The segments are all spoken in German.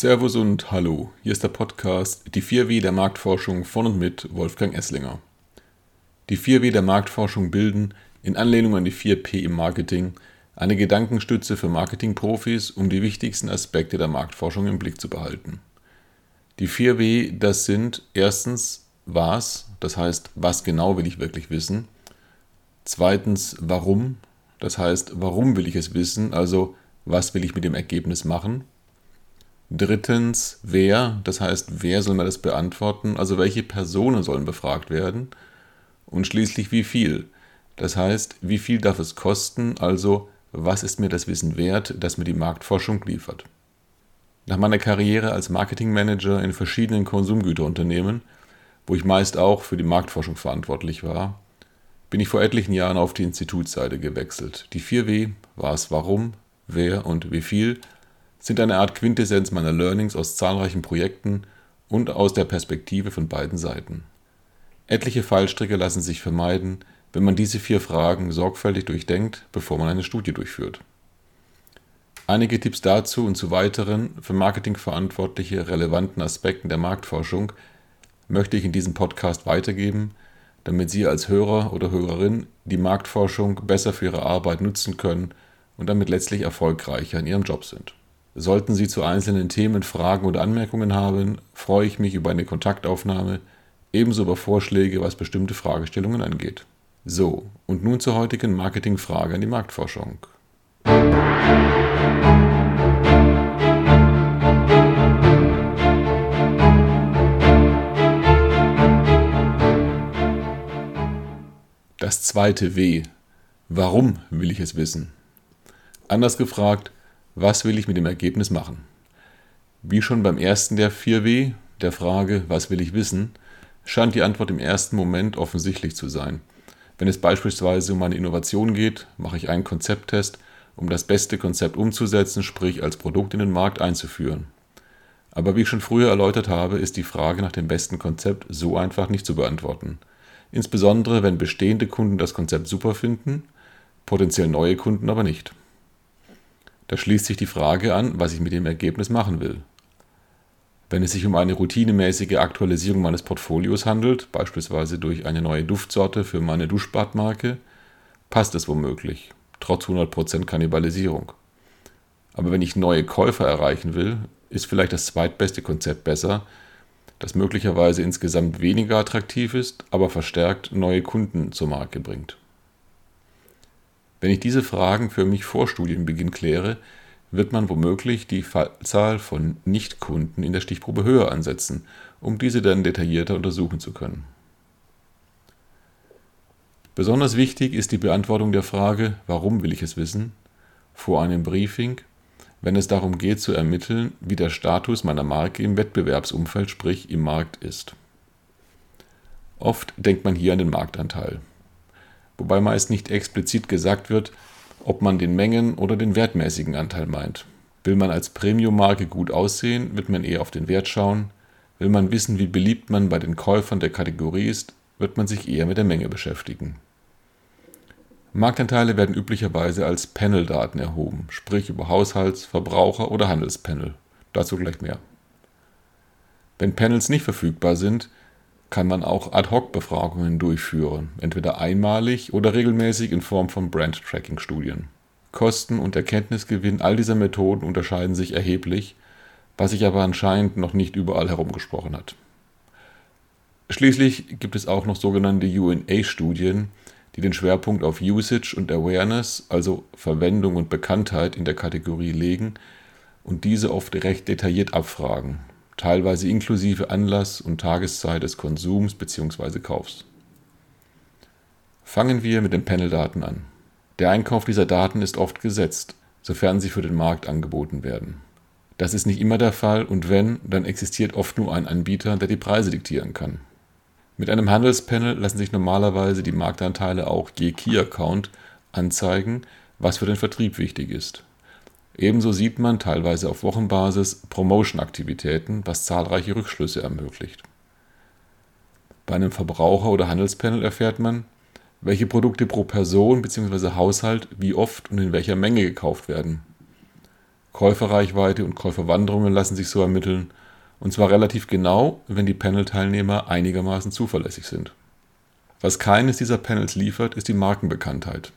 Servus und Hallo, hier ist der Podcast Die 4W der Marktforschung von und mit Wolfgang Esslinger. Die 4W der Marktforschung bilden, in Anlehnung an die 4P im Marketing, eine Gedankenstütze für Marketingprofis, um die wichtigsten Aspekte der Marktforschung im Blick zu behalten. Die 4W, das sind erstens was, das heißt, was genau will ich wirklich wissen. Zweitens, warum, das heißt, warum will ich es wissen, also was will ich mit dem Ergebnis machen. Drittens, wer, das heißt, wer soll mir das beantworten, also welche Personen sollen befragt werden. Und schließlich, wie viel, das heißt, wie viel darf es kosten, also was ist mir das Wissen wert, das mir die Marktforschung liefert. Nach meiner Karriere als Marketingmanager in verschiedenen Konsumgüterunternehmen, wo ich meist auch für die Marktforschung verantwortlich war, bin ich vor etlichen Jahren auf die Institutsseite gewechselt. Die 4W, was, warum, wer und wie viel sind eine Art Quintessenz meiner Learnings aus zahlreichen Projekten und aus der Perspektive von beiden Seiten. Etliche Fallstricke lassen sich vermeiden, wenn man diese vier Fragen sorgfältig durchdenkt, bevor man eine Studie durchführt. Einige Tipps dazu und zu weiteren für Marketing verantwortliche relevanten Aspekten der Marktforschung möchte ich in diesem Podcast weitergeben, damit Sie als Hörer oder Hörerin die Marktforschung besser für Ihre Arbeit nutzen können und damit letztlich erfolgreicher in Ihrem Job sind. Sollten Sie zu einzelnen Themen Fragen oder Anmerkungen haben, freue ich mich über eine Kontaktaufnahme, ebenso über Vorschläge, was bestimmte Fragestellungen angeht. So, und nun zur heutigen Marketingfrage an die Marktforschung. Das zweite W. Warum will ich es wissen? Anders gefragt, was will ich mit dem Ergebnis machen? Wie schon beim ersten der 4W, der Frage, was will ich wissen, scheint die Antwort im ersten Moment offensichtlich zu sein. Wenn es beispielsweise um eine Innovation geht, mache ich einen Konzepttest, um das beste Konzept umzusetzen, sprich als Produkt in den Markt einzuführen. Aber wie ich schon früher erläutert habe, ist die Frage nach dem besten Konzept so einfach nicht zu beantworten. Insbesondere wenn bestehende Kunden das Konzept super finden, potenziell neue Kunden aber nicht. Da schließt sich die Frage an, was ich mit dem Ergebnis machen will. Wenn es sich um eine routinemäßige Aktualisierung meines Portfolios handelt, beispielsweise durch eine neue Duftsorte für meine Duschbadmarke, passt es womöglich, trotz 100% Kannibalisierung. Aber wenn ich neue Käufer erreichen will, ist vielleicht das zweitbeste Konzept besser, das möglicherweise insgesamt weniger attraktiv ist, aber verstärkt neue Kunden zur Marke bringt. Wenn ich diese Fragen für mich vor Studienbeginn kläre, wird man womöglich die Fallzahl von Nichtkunden in der Stichprobe höher ansetzen, um diese dann detaillierter untersuchen zu können. Besonders wichtig ist die Beantwortung der Frage, warum will ich es wissen, vor einem Briefing, wenn es darum geht zu ermitteln, wie der Status meiner Marke im Wettbewerbsumfeld, sprich im Markt ist. Oft denkt man hier an den Marktanteil wobei meist nicht explizit gesagt wird, ob man den Mengen- oder den wertmäßigen Anteil meint. Will man als Premium-Marke gut aussehen, wird man eher auf den Wert schauen. Will man wissen, wie beliebt man bei den Käufern der Kategorie ist, wird man sich eher mit der Menge beschäftigen. Marktanteile werden üblicherweise als Panel-Daten erhoben, sprich über Haushalts-, Verbraucher- oder Handelspanel. Dazu gleich mehr. Wenn Panels nicht verfügbar sind, kann man auch Ad-Hoc-Befragungen durchführen, entweder einmalig oder regelmäßig in Form von Brand-Tracking-Studien. Kosten und Erkenntnisgewinn all dieser Methoden unterscheiden sich erheblich, was sich aber anscheinend noch nicht überall herumgesprochen hat. Schließlich gibt es auch noch sogenannte UNA-Studien, die den Schwerpunkt auf Usage und Awareness, also Verwendung und Bekanntheit in der Kategorie legen und diese oft recht detailliert abfragen teilweise inklusive Anlass und Tageszeit des Konsums bzw. Kaufs. Fangen wir mit den Panel-Daten an. Der Einkauf dieser Daten ist oft gesetzt, sofern sie für den Markt angeboten werden. Das ist nicht immer der Fall und wenn, dann existiert oft nur ein Anbieter, der die Preise diktieren kann. Mit einem Handelspanel lassen sich normalerweise die Marktanteile auch je Key Account anzeigen, was für den Vertrieb wichtig ist. Ebenso sieht man teilweise auf Wochenbasis Promotion-Aktivitäten, was zahlreiche Rückschlüsse ermöglicht. Bei einem Verbraucher- oder Handelspanel erfährt man, welche Produkte pro Person bzw. Haushalt wie oft und in welcher Menge gekauft werden. Käuferreichweite und Käuferwanderungen lassen sich so ermitteln, und zwar relativ genau, wenn die Panel-Teilnehmer einigermaßen zuverlässig sind. Was keines dieser Panels liefert, ist die Markenbekanntheit.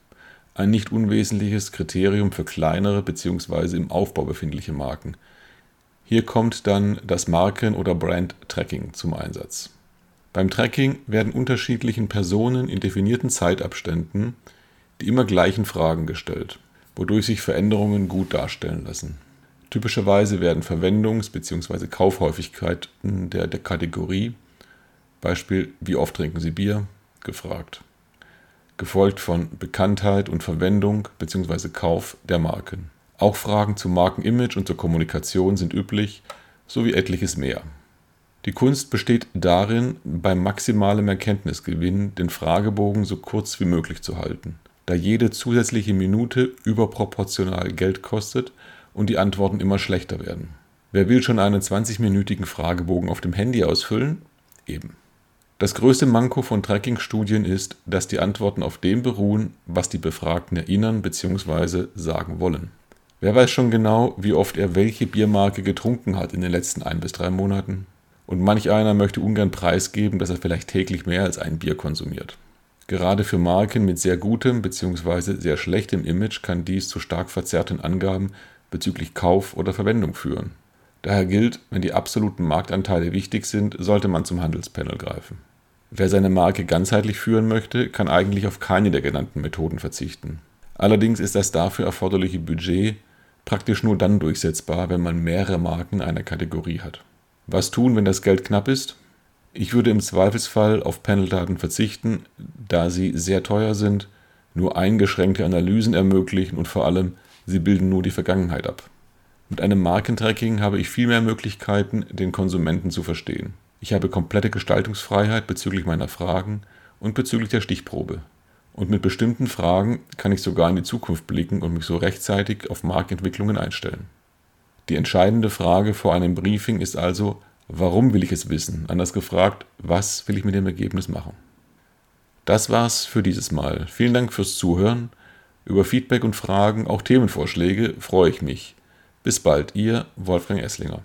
Ein nicht unwesentliches Kriterium für kleinere bzw. im Aufbau befindliche Marken. Hier kommt dann das Marken- oder Brand-Tracking zum Einsatz. Beim Tracking werden unterschiedlichen Personen in definierten Zeitabständen die immer gleichen Fragen gestellt, wodurch sich Veränderungen gut darstellen lassen. Typischerweise werden Verwendungs- bzw. Kaufhäufigkeiten der, der Kategorie, Beispiel wie oft trinken Sie Bier, gefragt, gefolgt von Bekanntheit und Verwendung bzw. Kauf der Marken. Auch Fragen zum Markenimage und zur Kommunikation sind üblich, sowie etliches mehr. Die Kunst besteht darin, beim maximalen Erkenntnisgewinn den Fragebogen so kurz wie möglich zu halten, da jede zusätzliche Minute überproportional Geld kostet und die Antworten immer schlechter werden. Wer will schon einen 20-minütigen Fragebogen auf dem Handy ausfüllen? Eben. Das größte Manko von Tracking-Studien ist, dass die Antworten auf dem beruhen, was die Befragten erinnern bzw. sagen wollen. Wer weiß schon genau, wie oft er welche Biermarke getrunken hat in den letzten ein bis drei Monaten? Und manch einer möchte ungern preisgeben, dass er vielleicht täglich mehr als ein Bier konsumiert. Gerade für Marken mit sehr gutem bzw. sehr schlechtem Image kann dies zu stark verzerrten Angaben bezüglich Kauf oder Verwendung führen. Daher gilt, wenn die absoluten Marktanteile wichtig sind, sollte man zum Handelspanel greifen. Wer seine Marke ganzheitlich führen möchte, kann eigentlich auf keine der genannten Methoden verzichten. Allerdings ist das dafür erforderliche Budget praktisch nur dann durchsetzbar, wenn man mehrere Marken einer Kategorie hat. Was tun, wenn das Geld knapp ist? Ich würde im Zweifelsfall auf Paneldaten verzichten, da sie sehr teuer sind, nur eingeschränkte Analysen ermöglichen und vor allem sie bilden nur die Vergangenheit ab. Mit einem Markentracking habe ich viel mehr Möglichkeiten, den Konsumenten zu verstehen. Ich habe komplette Gestaltungsfreiheit bezüglich meiner Fragen und bezüglich der Stichprobe. Und mit bestimmten Fragen kann ich sogar in die Zukunft blicken und mich so rechtzeitig auf Marktentwicklungen einstellen. Die entscheidende Frage vor einem Briefing ist also, warum will ich es wissen? Anders gefragt, was will ich mit dem Ergebnis machen? Das war's für dieses Mal. Vielen Dank fürs Zuhören. Über Feedback und Fragen, auch Themenvorschläge, freue ich mich. Bis bald, Ihr Wolfgang Esslinger.